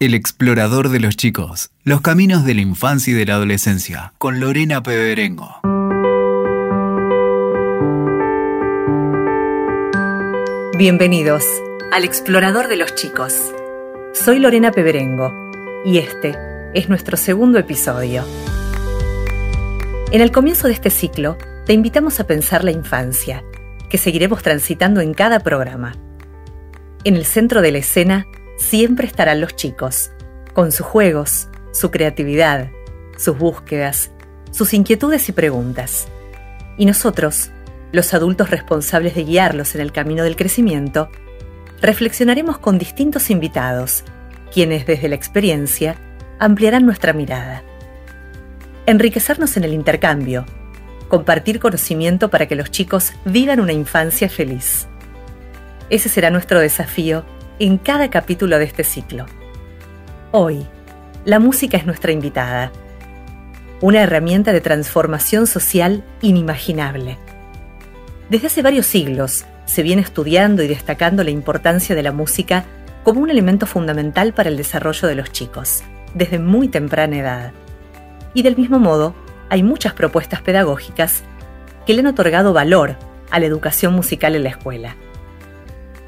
El explorador de los chicos, los caminos de la infancia y de la adolescencia, con Lorena Peberengo. Bienvenidos al explorador de los chicos. Soy Lorena Peberengo y este es nuestro segundo episodio. En el comienzo de este ciclo, te invitamos a pensar la infancia, que seguiremos transitando en cada programa. En el centro de la escena siempre estarán los chicos, con sus juegos, su creatividad, sus búsquedas, sus inquietudes y preguntas. Y nosotros, los adultos responsables de guiarlos en el camino del crecimiento, reflexionaremos con distintos invitados, quienes desde la experiencia ampliarán nuestra mirada. Enriquecernos en el intercambio, compartir conocimiento para que los chicos vivan una infancia feliz. Ese será nuestro desafío en cada capítulo de este ciclo. Hoy, la música es nuestra invitada. Una herramienta de transformación social inimaginable. Desde hace varios siglos se viene estudiando y destacando la importancia de la música como un elemento fundamental para el desarrollo de los chicos, desde muy temprana edad. Y del mismo modo, hay muchas propuestas pedagógicas que le han otorgado valor a la educación musical en la escuela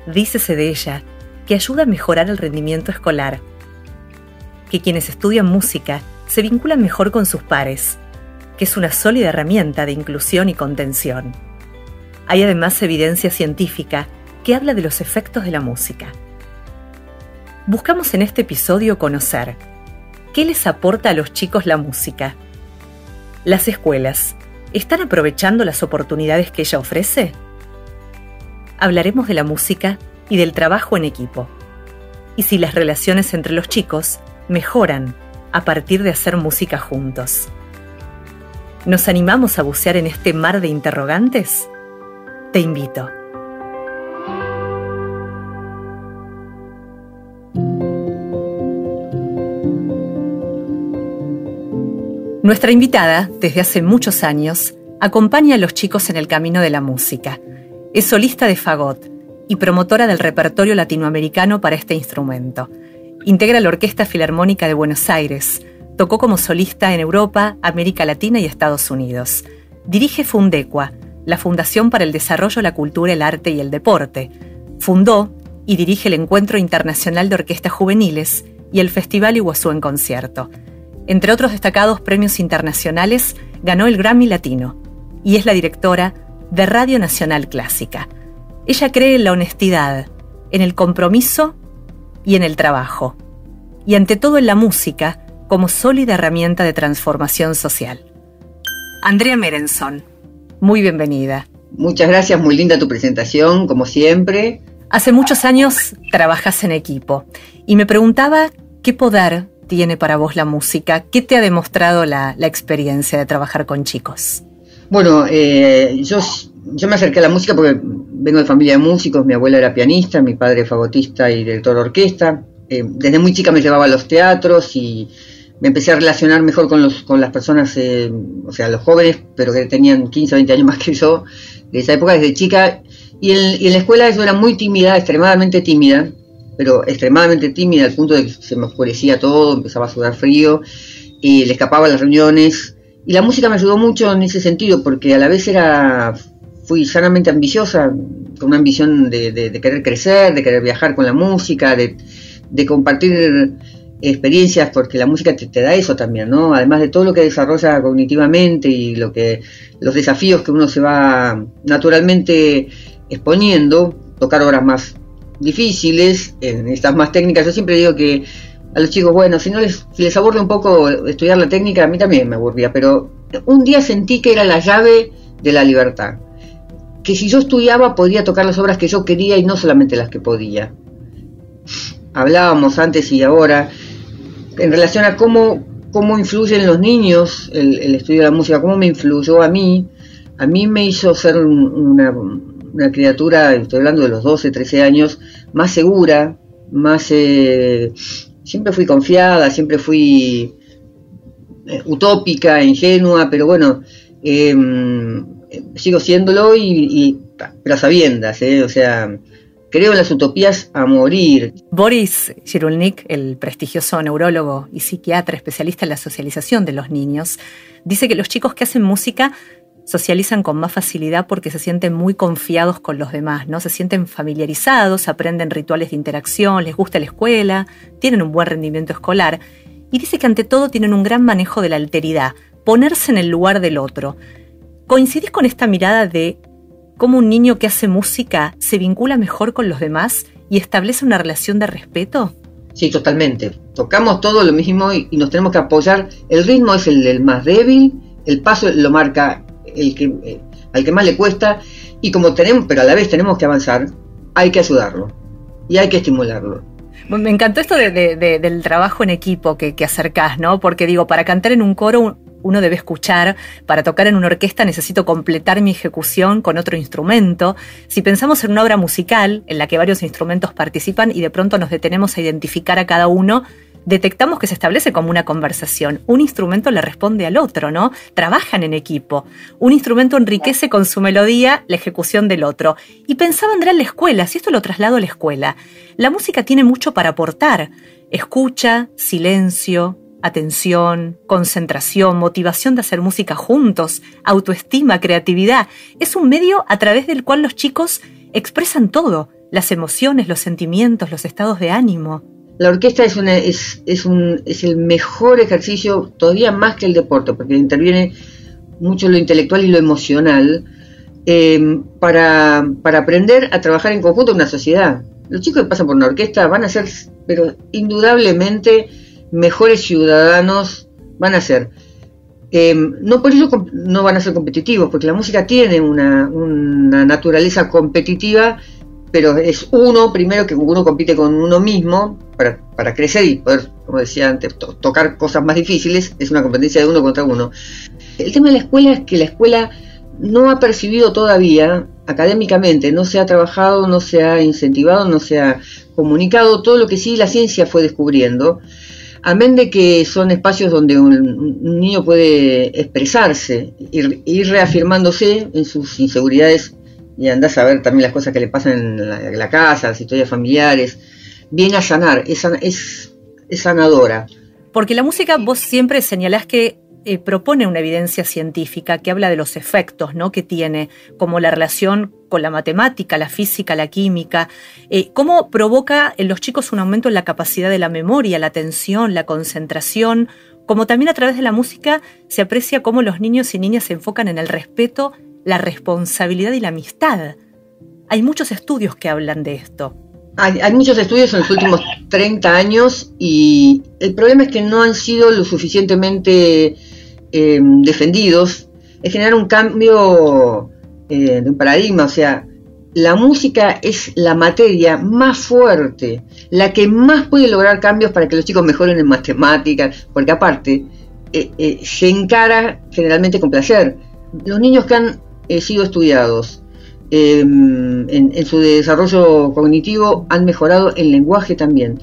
dícese de ella que ayuda a mejorar el rendimiento escolar, que quienes estudian música se vinculan mejor con sus pares, que es una sólida herramienta de inclusión y contención. Hay además evidencia científica que habla de los efectos de la música. Buscamos en este episodio conocer qué les aporta a los chicos la música. ¿Las escuelas están aprovechando las oportunidades que ella ofrece? hablaremos de la música y del trabajo en equipo. Y si las relaciones entre los chicos mejoran a partir de hacer música juntos. ¿Nos animamos a bucear en este mar de interrogantes? Te invito. Nuestra invitada, desde hace muchos años, acompaña a los chicos en el camino de la música es solista de fagot y promotora del repertorio latinoamericano para este instrumento. Integra la Orquesta Filarmónica de Buenos Aires. Tocó como solista en Europa, América Latina y Estados Unidos. Dirige Fundecua, la Fundación para el Desarrollo, la Cultura, el Arte y el Deporte. Fundó y dirige el Encuentro Internacional de Orquestas Juveniles y el Festival Iguazú en Concierto. Entre otros destacados premios internacionales, ganó el Grammy Latino y es la directora de Radio Nacional Clásica. Ella cree en la honestidad, en el compromiso y en el trabajo, y ante todo en la música como sólida herramienta de transformación social. Andrea Merenson, muy bienvenida. Muchas gracias, muy linda tu presentación, como siempre. Hace muchos años trabajas en equipo y me preguntaba qué poder tiene para vos la música, qué te ha demostrado la, la experiencia de trabajar con chicos. Bueno, eh, yo, yo me acerqué a la música porque vengo de familia de músicos, mi abuela era pianista, mi padre fagotista y director de orquesta. Eh, desde muy chica me llevaba a los teatros y me empecé a relacionar mejor con, los, con las personas, eh, o sea, los jóvenes, pero que tenían 15 o 20 años más que yo, de esa época, desde chica. Y en, la escuela yo era muy tímida, extremadamente tímida, pero extremadamente tímida al punto de que se me oscurecía todo, empezaba a sudar frío, y le escapaba a las reuniones, y la música me ayudó mucho en ese sentido, porque a la vez era, fui sanamente ambiciosa, con una ambición de, querer crecer, de querer viajar con la música, de, compartir experiencias, porque la música te, da eso también, ¿no? Además de todo lo que desarrolla cognitivamente y lo que, los desafíos que uno se va naturalmente exponiendo, tocar obras más difíciles, en estas más técnicas. Yo siempre digo que a los chicos, bueno, si no les, si les aburre un poco estudiar la técnica, a mí también me aburría, pero un día sentí que era la llave de la libertad. Que si yo estudiaba podía tocar las obras que yo quería y no solamente las que podía. Hablábamos antes y ahora en relación a cómo, cómo influyen los niños el, estudio de la música, cómo me influyó a mí. A mí me hizo ser una, criatura, estoy hablando de los 12, 13 años, más segura, más eh, siempre fui confiada, siempre fui eh, utópica, ingenua, pero bueno, em, sigo siéndolo y, y pero a sabiendas, ¿eh? o sea, creo en las utopías a morir. Boris Chirulnik, el prestigioso neurólogo y psiquiatra especialista en la socialización de los niños, dice que los chicos que hacen música socializan con más facilidad porque se sienten muy confiados con los demás, ¿no? Se sienten familiarizados, aprenden rituales de interacción, les gusta la escuela, tienen un buen rendimiento escolar y dice que ante todo tienen un gran manejo de la alteridad, ponerse en el lugar del otro. ¿Coincidís con esta mirada de cómo un niño que hace música se vincula mejor con los demás y establece una relación de respeto? Sí, totalmente. Tocamos todo lo mismo y, nos tenemos que apoyar. El ritmo es el del más débil, el paso lo marca el que, al que más le cuesta y como tenemos, pero a la vez tenemos que avanzar, hay que ayudarlo y hay que estimularlo. Me encantó esto del trabajo en equipo que, que acercás, ¿no? Porque digo, para cantar en un coro uno debe escuchar, para tocar en una orquesta necesito completar mi ejecución con otro instrumento. Si pensamos en una obra musical en la que varios instrumentos participan y de pronto nos detenemos a identificar a cada uno, detectamos que se establece como una conversación. Un instrumento le responde al otro, ¿no? Trabajan en equipo. Un instrumento enriquece con su melodía la ejecución del otro. Y pensaba Andrea en la escuela, si esto lo traslado a la escuela. La música tiene mucho para aportar. Escucha, silencio, atención, concentración, motivación de hacer música juntos, autoestima, creatividad. Es un medio a través del cual los chicos expresan todo, las emociones, los sentimientos, los estados de ánimo. La orquesta es, una, es, es, un, es el mejor ejercicio, todavía más que el deporte, porque interviene mucho lo intelectual y lo emocional, eh, para, aprender a trabajar en conjunto en una sociedad. Los chicos que pasan por una orquesta van a ser, pero indudablemente, mejores ciudadanos, van a ser. Eh, no por eso no van a ser competitivos, porque la música tiene una naturaleza competitiva pero es uno primero que uno compite con uno mismo para, para crecer y poder, como decía antes, tocar cosas más difíciles, es una competencia de uno contra uno. El tema de la escuela es que la escuela no ha percibido todavía académicamente, no se ha trabajado, no se ha incentivado, no se ha comunicado todo lo que sí la ciencia fue descubriendo, amén de que son espacios donde un, niño puede expresarse, ir, ir reafirmándose en sus inseguridades y andás a ver también las cosas que le pasan en la, casa, las historias familiares, viene a sanar, es, es, sanadora. Porque la música vos siempre señalás que eh, propone una evidencia científica que habla de los efectos ¿no? que tiene, como la relación con la matemática, la física, la química, eh, cómo provoca en los chicos un aumento en la capacidad de la memoria, la atención, la concentración, como también a través de la música se aprecia cómo los niños y niñas se enfocan en el respeto la responsabilidad y la amistad. Hay muchos estudios que hablan de esto. Hay, muchos estudios en los últimos 30 años y el problema es que no han sido lo suficientemente eh, defendidos. Es generar un cambio eh, de un paradigma, o sea, la música es la materia más fuerte, la que más puede lograr cambios para que los chicos mejoren en matemáticas, porque aparte eh, se encara generalmente con placer. Los niños que han sido estudiados em, en, su desarrollo cognitivo han mejorado el lenguaje también,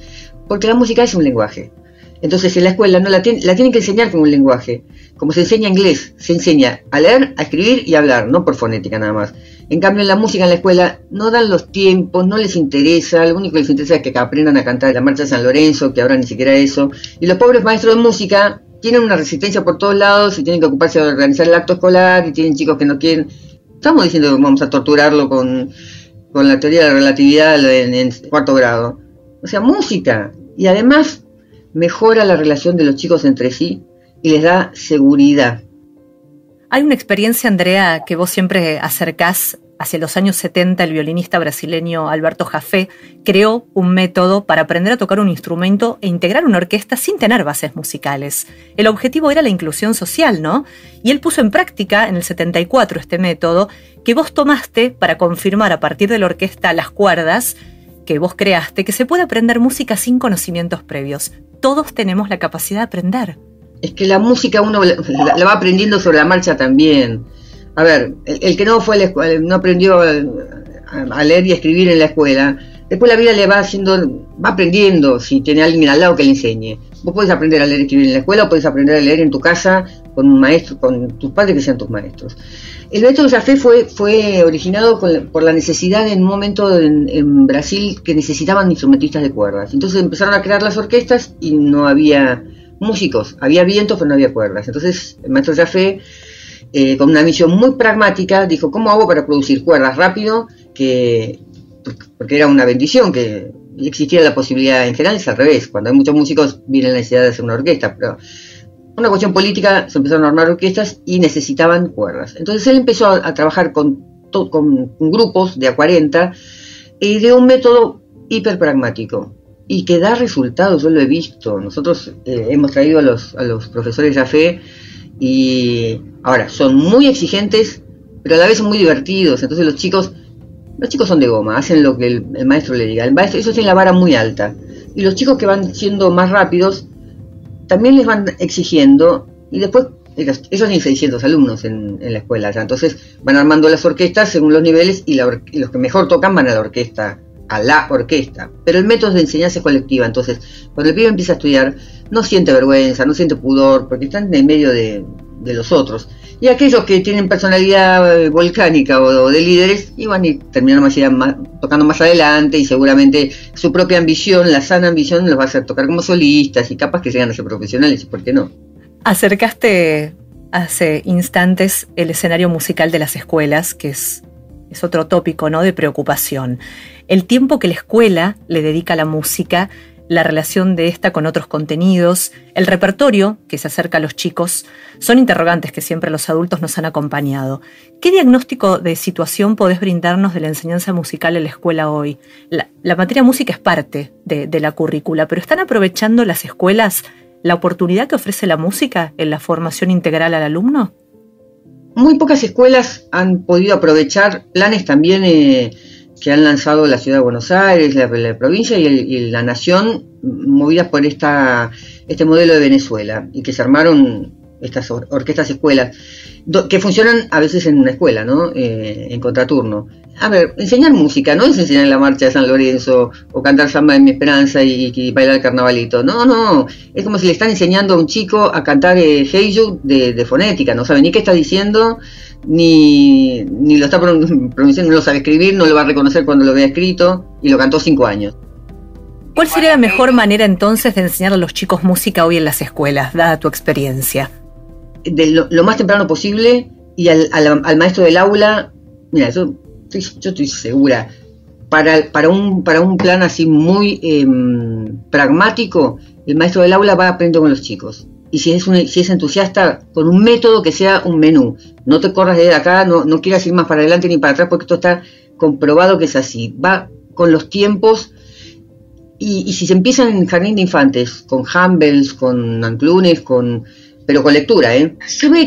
porque la música es un lenguaje. Entonces en la escuela no la, la tienen que enseñar como un lenguaje, como se enseña inglés, se enseña a leer, a escribir y a hablar, no por fonética nada más. En cambio en la música en la escuela no dan los tiempos, no les interesa, lo único que les interesa es que aprendan a cantar la marcha de San Lorenzo, que ahora ni siquiera eso. Y los pobres maestros de música tienen una resistencia por todos lados y tienen que ocuparse de organizar el acto escolar y tienen chicos que no quieren. Estamos diciendo que vamos a torturarlo con, la teoría de la relatividad en, cuarto grado. O sea, música. Y además mejora la relación de los chicos entre sí y les da seguridad. Hay una experiencia, Andrea, que vos siempre acercás Hacia los años 70, el violinista brasileño Alberto Jafé creó un método para aprender a tocar un instrumento e integrar una orquesta sin tener bases musicales. El objetivo era la inclusión social, ¿no? Y él puso en práctica en el 74 este método que vos tomaste para confirmar a partir de la orquesta las cuerdas que vos creaste que se puede aprender música sin conocimientos previos. Todos tenemos la capacidad de aprender. Es que la música uno la va aprendiendo sobre la marcha también a ver, el, que no fue a la escuela, no aprendió a, leer y escribir en la escuela, Después la vida le va haciendo, va aprendiendo si tiene alguien al lado que le enseñe. Vos podés aprender a leer y escribir en la escuela o podés aprender a leer en tu casa con un maestro, con tus padres que sean tus maestros. El método Jafé fue, fue originado por la necesidad en un momento en, Brasil que necesitaban instrumentistas de cuerdas. Entonces empezaron a crear las orquestas y no había músicos, había vientos pero no había cuerdas. Entonces el maestro Jafé, eh, con una misión muy pragmática, dijo, ¿cómo hago para producir cuerdas rápido? Que, porque era una bendición que existiera la posibilidad en general, es al revés. Cuando hay muchos músicos viene la necesidad de hacer una orquesta, pero una cuestión política, se empezaron a armar orquestas y necesitaban cuerdas. Entonces él empezó a, trabajar con, grupos de a 40 y de un método hiper pragmático y que da resultados, yo lo he visto. Nosotros eh, hemos traído a los, a los profesores de fe y ahora son muy exigentes, pero a la vez son muy divertidos. Entonces los chicos, los chicos son de goma, hacen lo que el, maestro le diga. El maestro, eso tiene la vara muy alta. Y los chicos que van siendo más rápidos también les van exigiendo, y después ellos tienen 600 alumnos en, la escuela, ya, entonces van armando las orquestas según los niveles y, los que mejor tocan van a la orquesta, a la orquesta. Pero el método de enseñanza es colectiva, entonces cuando el pibe empieza a estudiar no siente vergüenza, no siente pudor, porque están en medio de, de los otros. Y aquellos que tienen personalidad eh, volcánica o, de líderes, iban y terminan más, tocando más adelante y seguramente su propia ambición, la sana ambición, los va a hacer tocar como solistas y capaz que llegan a ser profesionales, ¿por qué no? Acercaste hace instantes el escenario musical de las escuelas, que es, es otro tópico ¿no? de preocupación. El tiempo que la escuela le dedica a la música la relación de esta con otros contenidos, el repertorio que se acerca a los chicos, son interrogantes que siempre los adultos nos han acompañado. ¿Qué diagnóstico de situación podés brindarnos de la enseñanza musical en la escuela hoy? La, materia música es parte de, la currícula, pero ¿están aprovechando las escuelas la oportunidad que ofrece la música en la formación integral al alumno? Muy pocas escuelas han podido aprovechar planes también... Eh, que han lanzado la ciudad de Buenos Aires, la, provincia y, la nación, movidas por esta, este modelo de Venezuela, y que se armaron estas orquestas escuelas, que funcionan a veces en una escuela, ¿no? Eh, en contraturno. A ver, enseñar música, no es enseñar la marcha de San Lorenzo o cantar samba en mi esperanza y, bailar el carnavalito. No, no, es como si le están enseñando a un chico a cantar eh, de, de, fonética, no sabe ni qué está diciendo, ni, ni lo está pronunciando, no lo sabe escribir, no lo va a reconocer cuando lo vea escrito, y lo cantó cinco años. ¿Cuál sería la mejor manera entonces de enseñar a los chicos música hoy en las escuelas, dada tu experiencia? De lo, más temprano posible y al, al, maestro del aula, mira, yo estoy, yo estoy segura, para, para, un, para un plan así muy em, pragmático, el maestro del aula va aprendiendo con los chicos y si es, si es entusiasta, con un método que sea un menú. No te corras de acá, no, no quieras ir más para adelante ni para atrás, porque esto está comprobado que es así. Va con los tiempos y, si se empiezan en jardín de infantes, con Humbles, con Anclunes, con, pero con lectura, ¿eh?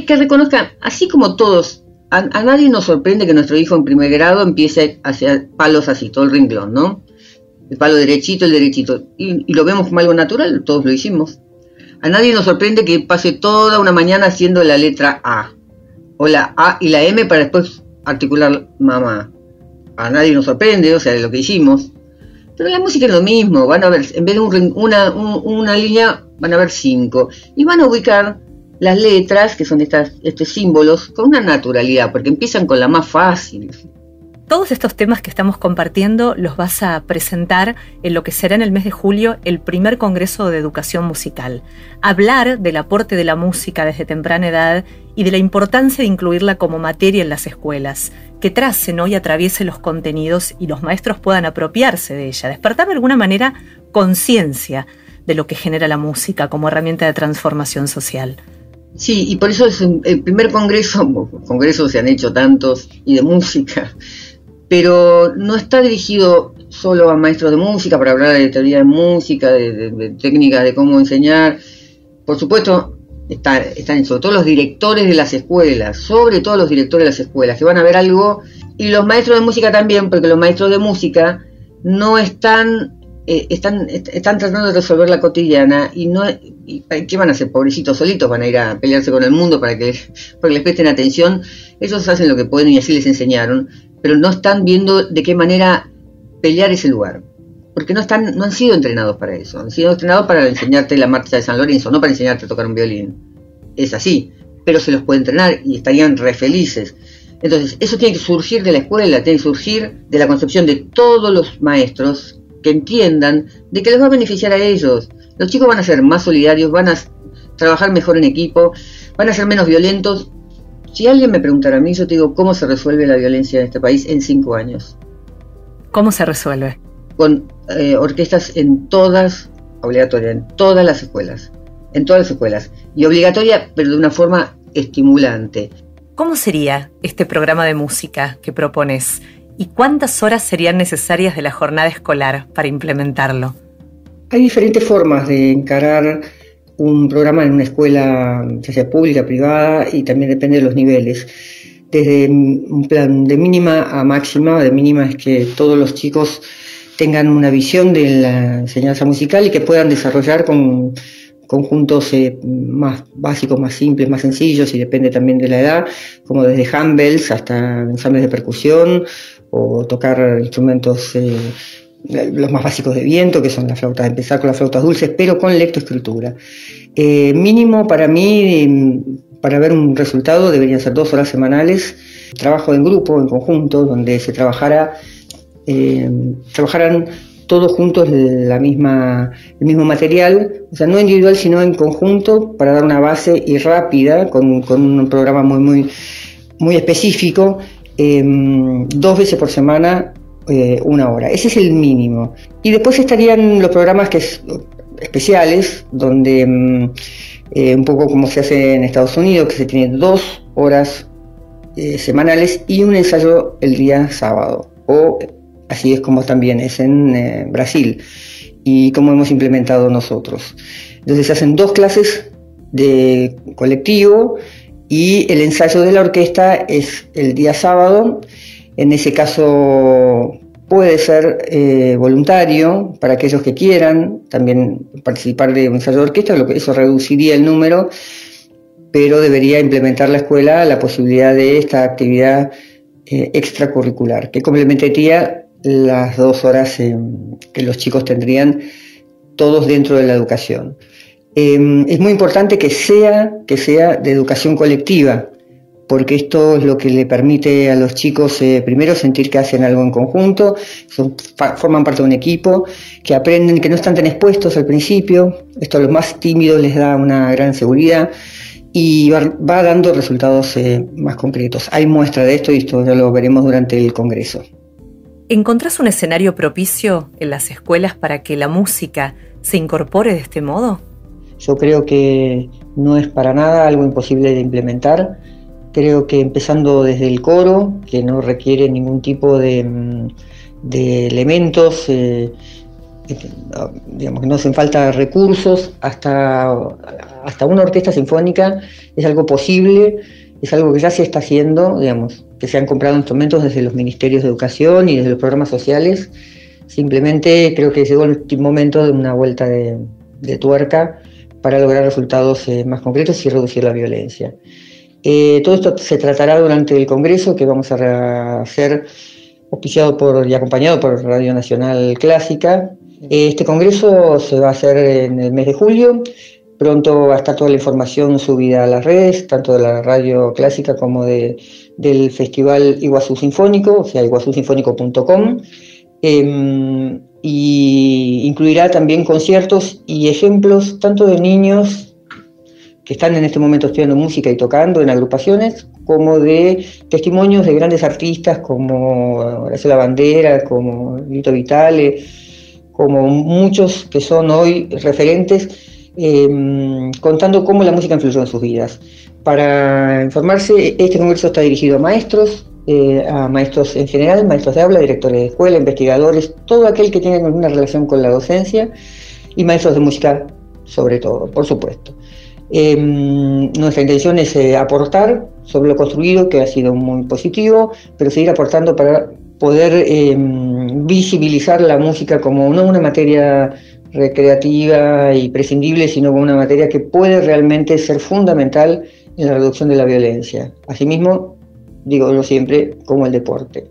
Que reconozcan, así como todos, a, nadie nos sorprende que nuestro hijo en primer grado empiece a hacer palos así, todo el renglón, ¿no? El palo derechito, el derechito. y lo vemos como algo natural, todos lo hicimos. A nadie nos sorprende que pase toda una mañana haciendo la letra A, o la A y la M para después articular mamá. A nadie nos sorprende, o sea, de lo que hicimos. Pero la música es lo mismo, van a ver, en vez de una, una línea, van a ver cinco. Y van a ubicar las letras, que son estos símbolos, con una naturalidad, porque empiezan con la más fácil. Todos estos temas que estamos compartiendo los vas a presentar en lo que será en el mes de julio el primer Congreso de Educación Musical. Hablar del aporte de la música desde temprana edad y de la importancia de incluirla como materia en las escuelas, que tracen hoy atraviese los contenidos y los maestros puedan apropiarse de ella, despertar de alguna manera conciencia de lo que genera la música como herramienta de transformación social. Sí, y por eso es el primer congreso, congresos se han hecho tantos, y de música, pero no está dirigido solo a maestros de música para hablar de teoría de música, de, técnicas de cómo enseñar. Por supuesto, están, sobre todo los directores de las escuelas, sobre todo los directores de las escuelas, que van a ver algo, y los maestros de música también, porque los maestros de música no están, eh, están, están tratando de resolver la cotidiana y no, ¿qué van a hacer? Pobrecitos solitos, van a ir a pelearse con el mundo para que, para que les presten atención. Ellos hacen lo que pueden y así les enseñaron pero no están viendo de qué manera pelear ese lugar. porque no están, no han sido entrenados para eso, han sido entrenados para enseñarte la marcha de San Lorenzo, no para enseñarte a tocar un violín. Es así, pero se los puede entrenar y estarían re felices. Entonces, eso tiene que surgir de la escuela, tiene que surgir de la concepción de todos los maestros que entiendan de que les va a beneficiar a ellos. Los chicos van a ser más solidarios, van a trabajar mejor en equipo, van a ser menos violentos. Si alguien me preguntara a mí, yo te digo, ¿cómo se resuelve la violencia en este país en cinco años? ¿Cómo se resuelve? Con eh, orquestas en todas, obligatoria, en todas las escuelas, en todas las escuelas. Y obligatoria, pero de una forma estimulante. ¿Cómo sería este programa de música que propones? ¿Y cuántas horas serían necesarias de la jornada escolar para implementarlo? Hay diferentes formas de encarar un programa en una escuela, ya sea pública, privada, y también depende de los niveles. Desde un plan de mínima a máxima, de mínima es que todos los chicos tengan una visión de la enseñanza musical y que puedan desarrollar con conjuntos eh, más básicos, más simples, más sencillos y depende también de la edad, como desde handbells hasta ensambles de percusión o tocar instrumentos eh, los más básicos de viento, que son las flautas, empezar con las flautas dulces, pero con lectoescritura. Eh, mínimo para mí, para ver un resultado, deberían ser dos horas semanales, trabajo en grupo, en conjunto, donde se trabajara, eh, trabajaran todos juntos la misma, el mismo material, o sea, no individual, sino en conjunto, para dar una base y rápida, con, un programa muy, muy, muy específico, em, dos veces por semana, eh, una hora. Ese es el mínimo. Y después estarían los programas que es, especiales, donde em, eh, un poco como se hace en Estados Unidos, que se tiene dos horas eh, semanales y un ensayo el día sábado, o Así es como también es en eh, Brasil y como hemos implementado nosotros. Entonces se hacen dos clases de colectivo y el ensayo de la orquesta es el día sábado. En ese caso puede ser eh, voluntario para aquellos que quieran también participar de un ensayo de orquesta, lo que eso reduciría el número, pero debería implementar la escuela la posibilidad de esta actividad eh, extracurricular, que complementaría las dos horas que los chicos tendrían todos dentro de la educación. Em, es muy importante que sea, que sea de educación colectiva, porque esto es lo que le permite a los chicos eh, primero sentir que hacen algo en conjunto, forman parte de un equipo, que aprenden, que no están tan expuestos al principio, esto a los más tímidos les da una gran seguridad y va, dando resultados eh, más concretos. Hay muestra de esto y esto ya lo veremos durante el Congreso. ¿Encontrás un escenario propicio en las escuelas para que la música se incorpore de este modo? Yo creo que no es para nada algo imposible de implementar. Creo que empezando desde el coro, que no requiere ningún tipo de, mm, elementos, eh, digamos que no hacen falta recursos, hasta, hasta una orquesta sinfónica es algo posible es algo que ya se está haciendo, digamos, que se han comprado instrumentos desde los ministerios de educación y desde los programas sociales. Simplemente creo que llegó el momento de una vuelta de, tuerca para lograr resultados eh, más concretos y reducir la violencia. Eh, todo esto se tratará durante el Congreso que vamos a hacer auspiciado por, y acompañado por Radio Nacional Clásica. Este Congreso se va a hacer en el mes de julio Pronto va a estar toda la información subida a las redes, tanto de la radio clásica como de, del Festival Iguazú Sinfónico, o sea, iguazusinfónico.com. Em, y incluirá también conciertos y ejemplos tanto de niños que están en este momento estudiando música y tocando en agrupaciones, como de testimonios de grandes artistas como Horacio La Bandera, como Lito Vitale, como muchos que son hoy referentes Em, contando cómo la música influyó en sus vidas. Para informarse, este congreso está dirigido a maestros, eh, a maestros en general, maestros de habla, directores de escuela, investigadores, todo aquel que tenga alguna relación con la docencia y maestros de música sobre todo, por supuesto. Em, nuestra intención es eh, aportar sobre lo construido, que ha sido muy positivo, pero seguir aportando para poder em, visibilizar la música como no una materia recreativa y prescindible, sino como una materia que puede realmente ser fundamental en la reducción de la violencia. Asimismo, digo lo siempre, como el deporte.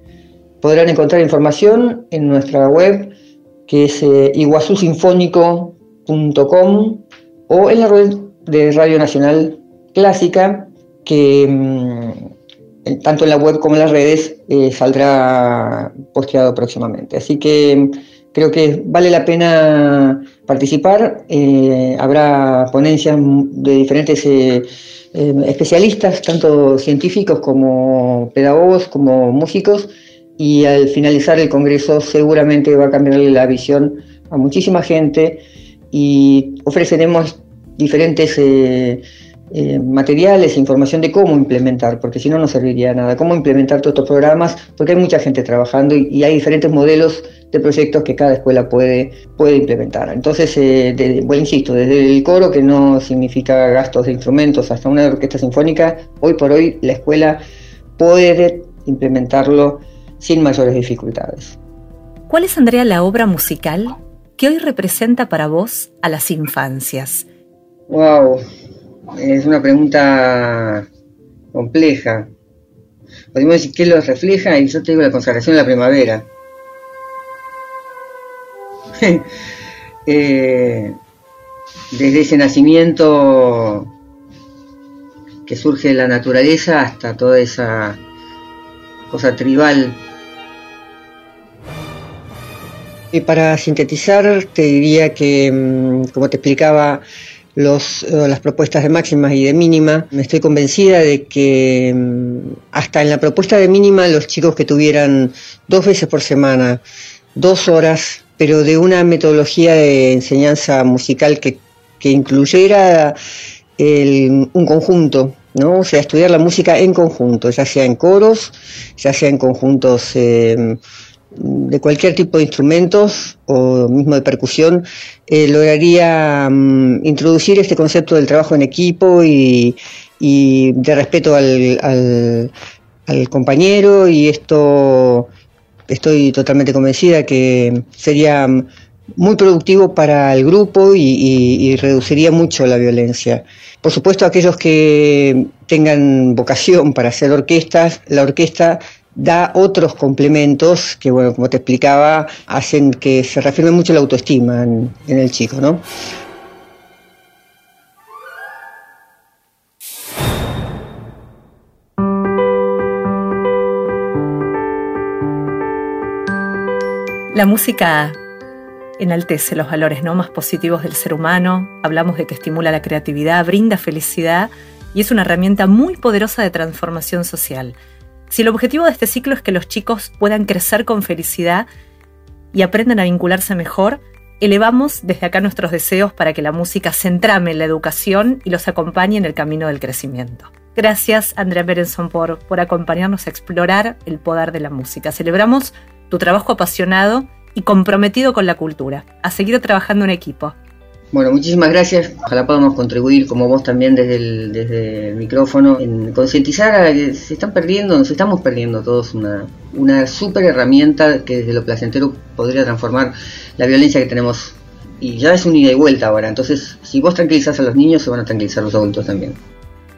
Podrán encontrar información en nuestra web que es eh, iguazusinfónico.com o en la red de Radio Nacional Clásica, que mm, tanto en la web como en las redes eh, saldrá posteado próximamente. Así que creo que vale la pena participar. Eh, habrá ponencias de diferentes eh, especialistas, tanto científicos como pedagogos, como músicos, y al finalizar el Congreso seguramente va a cambiar la visión a muchísima gente y ofreceremos diferentes eh, eh, materiales información de cómo implementar, porque si no, no serviría nada. Cómo implementar todos estos programas, porque hay mucha gente trabajando y, hay diferentes modelos de proyectos que cada escuela puede, puede implementar. Entonces, eh, bueno, insisto, desde el coro, que no significa gastos de instrumentos, hasta una orquesta sinfónica, hoy por hoy la escuela puede implementarlo sin mayores dificultades. ¿Cuál es, Andrea, la obra musical que hoy representa para vos a las infancias? Wow, es una pregunta compleja. Podemos decir qué los refleja y yo te digo la consagración de la primavera. Eh, desde ese nacimiento que surge de la naturaleza hasta toda esa cosa tribal. Y para sintetizar, te diría que, mm, como te explicaba, los, eh, las propuestas de máximas y de mínima. Estoy convencida de que mm, hasta en la propuesta de mínima los chicos que tuvieran dos veces por semana, dos horas, pero de una metodología de enseñanza musical que, incluyera un conjunto, ¿no? O sea, estudiar la música en conjunto, ya sea en coros, ya sea en conjuntos eh, de cualquier tipo de instrumentos o mismo de percusión, eh, lograría mm, introducir este concepto del trabajo en equipo y, de respeto al, compañero y esto estoy totalmente convencida que sería muy productivo para el grupo y reduciría mucho la violencia. Por supuesto, aquellos que tengan vocación para hacer orquestas, la orquesta da otros complementos que, bueno, como te explicaba, hacen que se reafirme mucho la autoestima en, el chico, ¿no? La música enaltece los valores ¿no? más positivos del ser humano, hablamos de que estimula la creatividad, brinda felicidad y es una herramienta muy poderosa de transformación social. Si el objetivo de este ciclo es que los chicos puedan crecer con felicidad y aprendan a vincularse mejor, elevamos desde acá nuestros deseos para que la música se entrame en la educación y los acompañe en el camino del crecimiento. Gracias, Andrea Berenson, por, por acompañarnos a explorar el poder de la música. Celebramos tu trabajo apasionado y comprometido con la cultura. A seguir trabajando en equipo. Bueno, muchísimas gracias. Ojalá podamos contribuir, como vos también desde el, desde el micrófono, en concientizar a que se están perdiendo, nos estamos perdiendo todos una, una súper herramienta que desde lo placentero podría transformar la violencia que tenemos. Y ya es un ida y vuelta ahora. Entonces, si vos tranquilizás a los niños, se van a tranquilizar los adultos también.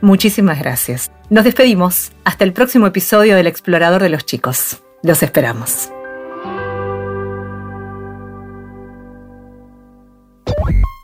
Muchísimas gracias. Nos despedimos. Hasta el próximo episodio del Explorador de los Chicos. Los esperamos.